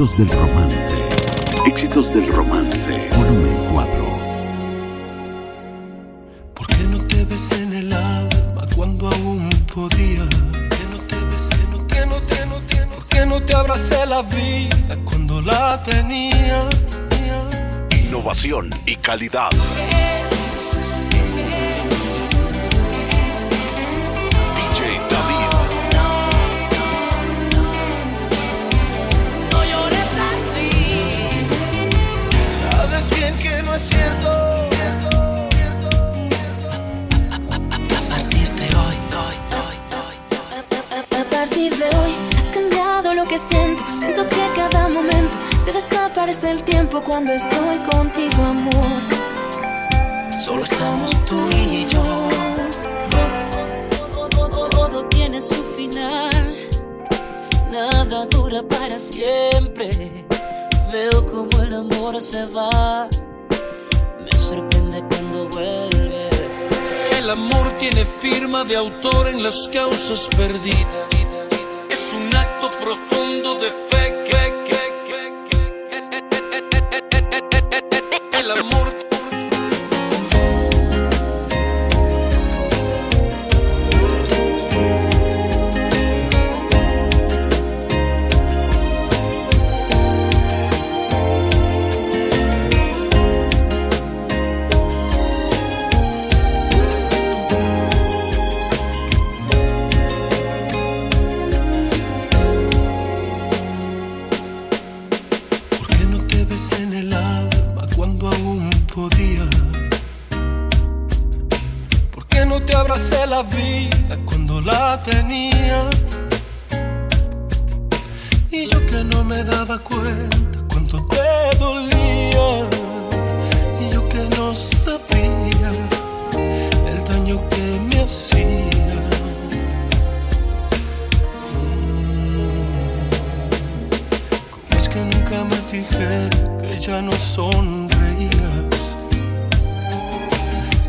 Éxitos del romance. Éxitos del romance. Volumen 4. ¿Por qué no te ves en el alma cuando aún podía? ¿Por qué no te besé, no te no te no te ¿Por qué no te abracé la vida cuando la tenía? Innovación y calidad. Cuando estoy contigo, amor. Solo estamos tú y yo. Todo tiene su final. Nada dura para siempre. Veo como el amor se va. Me sorprende cuando vuelve. El amor tiene firma de autor en las causas perdidas. Cuando la tenía? Y yo que no me daba cuenta cuando te dolía. Y yo que no sabía el daño que me hacía. Es que nunca me fijé que ya no sonreías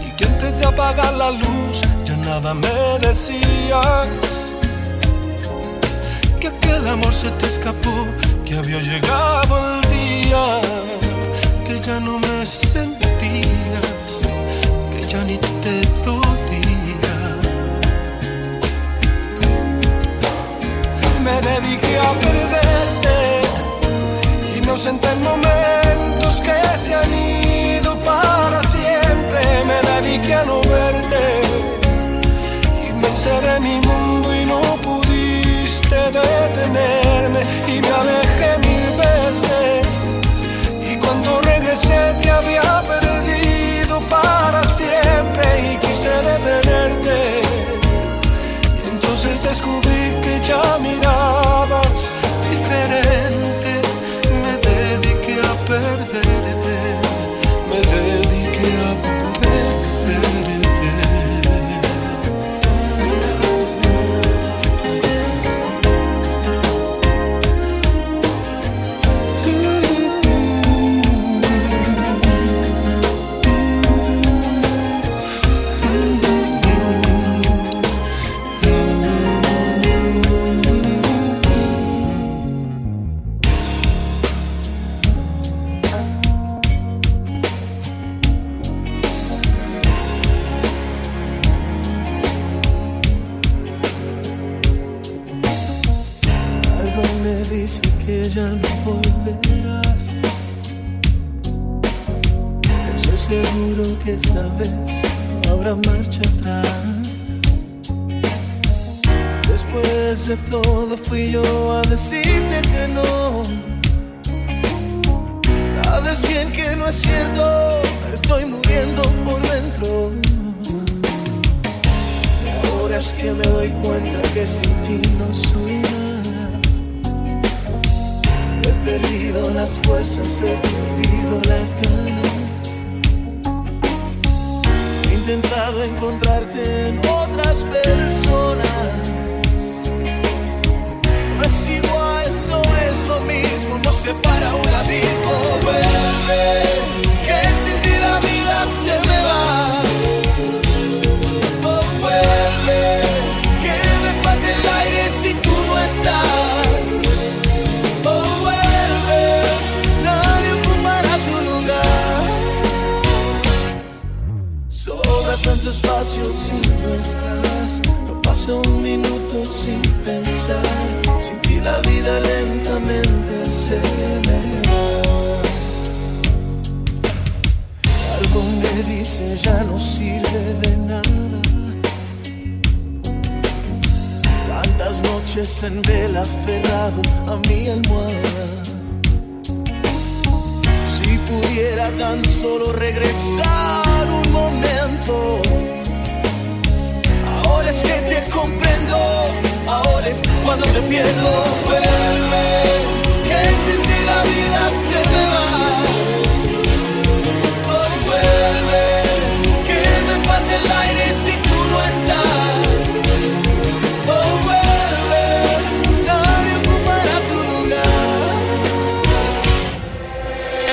Y que antes de apagar la luz nada me decías Que aquel amor se te escapó, que había llegado el día Que ya no me sentías, que ya ni te dolía. Me dediqué a perderte ausenté en momentos en mi mundo y no pudiste detenerme y me alejé mil veces y cuando regresé te había perdido para siempre y quise detenerte. Entonces descubrí que ya mirabas Después de todo fui yo a decirte que no. Sabes bien que no es cierto, estoy muriendo por dentro. Ahora es que me doy cuenta que sin ti no soy nada. He perdido las fuerzas, he perdido las ganas. He intentado encontrarte en otras personas. No es igual, no es lo mismo, nos separa un abismo. Vuelve, que sin La vida lentamente se me va. Algo me dice ya no sirve de nada. Tantas noches en vela aferrado a mi almohada. Si pudiera tan solo regresar un momento. Ahora es que te comprendo, cuando te pierdo. Vuelve, que sin ti la vida se me va. Oh, vuelve, que me falta el aire si tú no estás. Oh, vuelve, nadie ocupará tu lugar.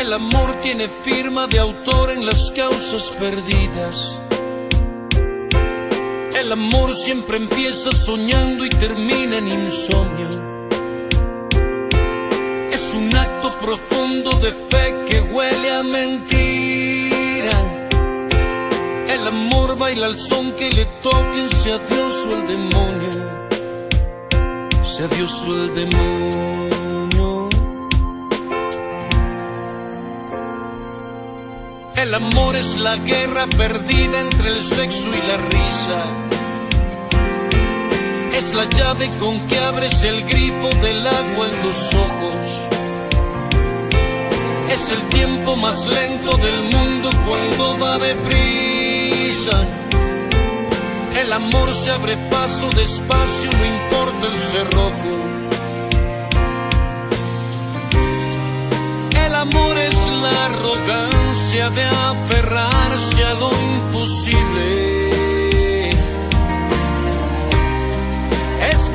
El amor tiene firma de autor en las causas perdidas. El amor siempre empieza soñando y termina en insomnio. Es un acto profundo de fe que huele a mentira. El amor baila al son que le toquen, sea Dios o el demonio. Sea Dios o el demonio. El amor es la guerra perdida entre el sexo y la risa. Es la llave con que abres el grifo del agua en los ojos. Es el tiempo más lento del mundo cuando va deprisa. El amor se abre paso despacio, no importa el cerrojo. El amor es la arrogancia de aferrarse a lo imposible. Es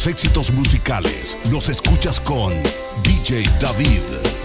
los éxitos musicales los escuchas con DJ David.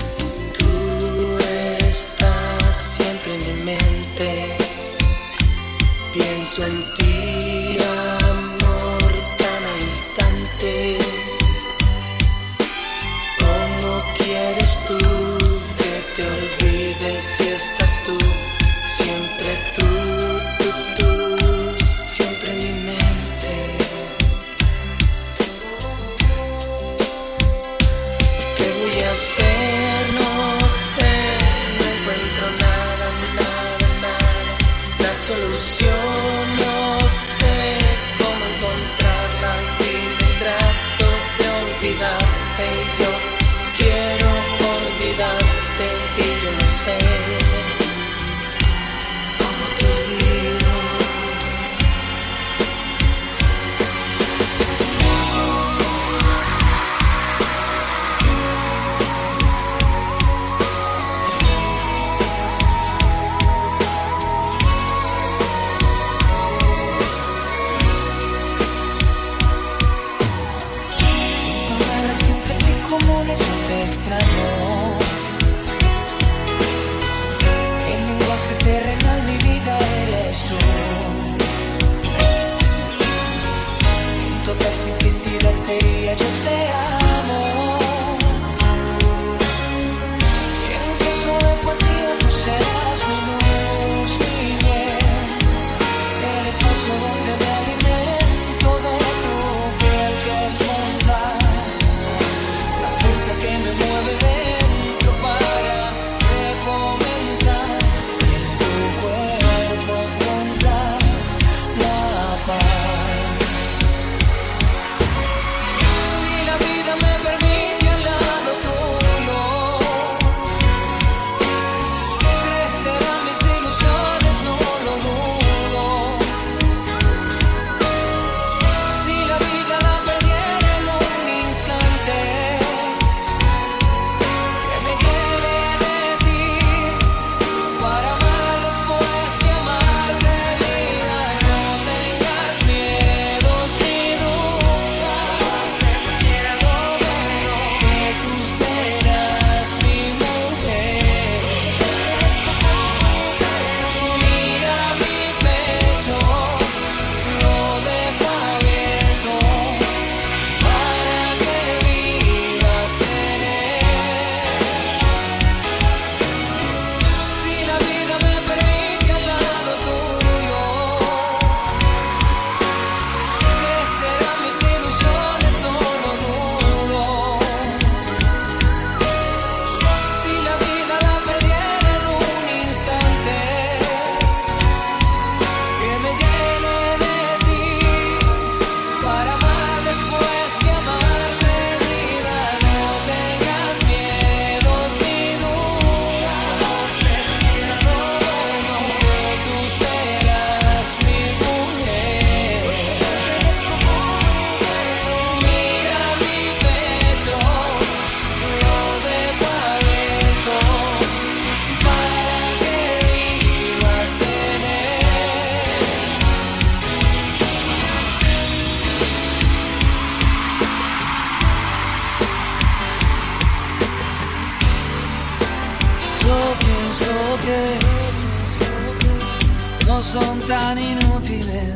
son tan inútiles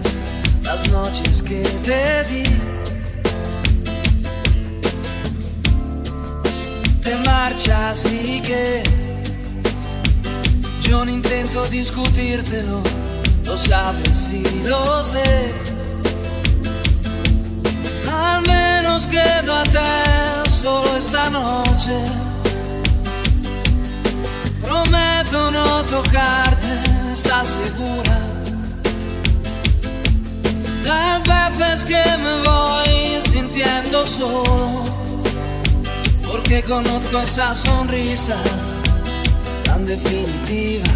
las noches que te di. Te marchas y que yo no intento discutírtelo, lo sabes y lo sé. Al menos quédate solo esta noche. Prometo no tocarte asegura. Las veces que me voy sintiendo solo, porque conozco esa sonrisa tan definitiva.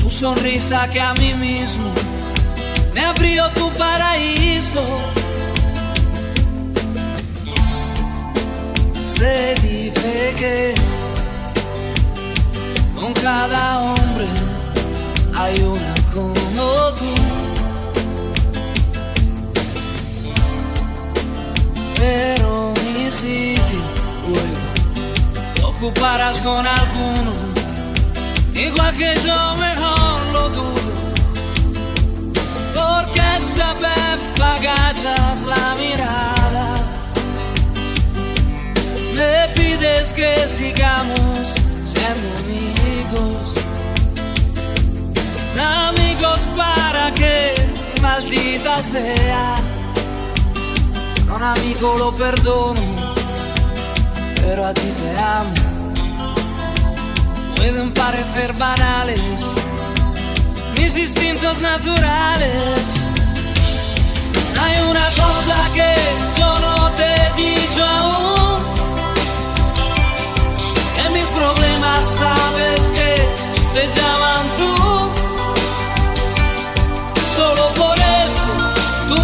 Tu sonrisa que a mí mismo me abrió tu paraíso. Se dice que con cada hombre hay una como tú. Pero mi sitio luego ocuparás con alguno, igual que yo mejor lo dudo. Porque esta vez agachas la mirada, me pides que siga maldita sea, a un amigo lo perdono pero a ti te amo. Pueden parecer banales mis instintos naturales. Hay una cosa que yo no te he dicho aún. En mis problemas sabes que se llaman tú.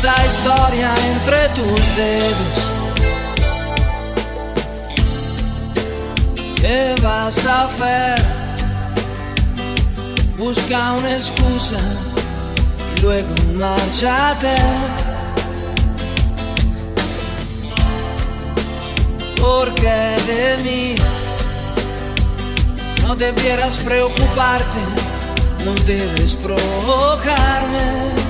con esta historia entre tus dedos. ¿Qué vas a hacer? Busca una excusa y luego márchate. Porque de mí no debieras preocuparte, no debes provocarme.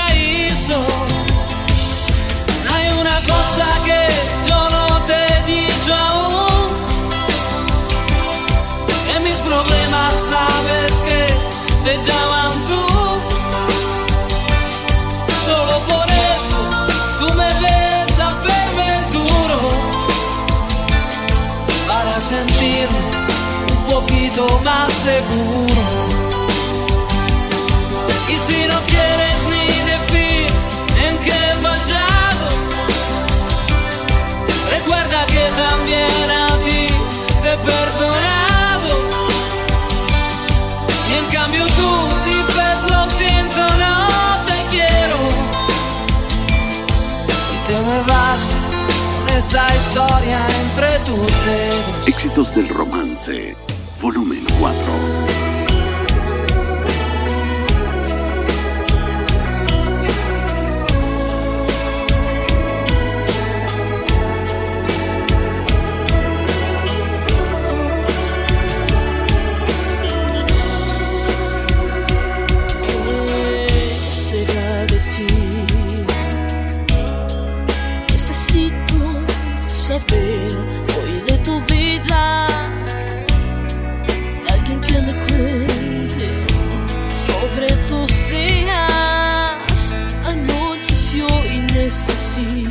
Se llaman tú. Solo por eso tú me ves verme duro. Para sentirme un poquito más seguro. Esta historia entre tus dedos. Éxitos del romance, volumen 4. Y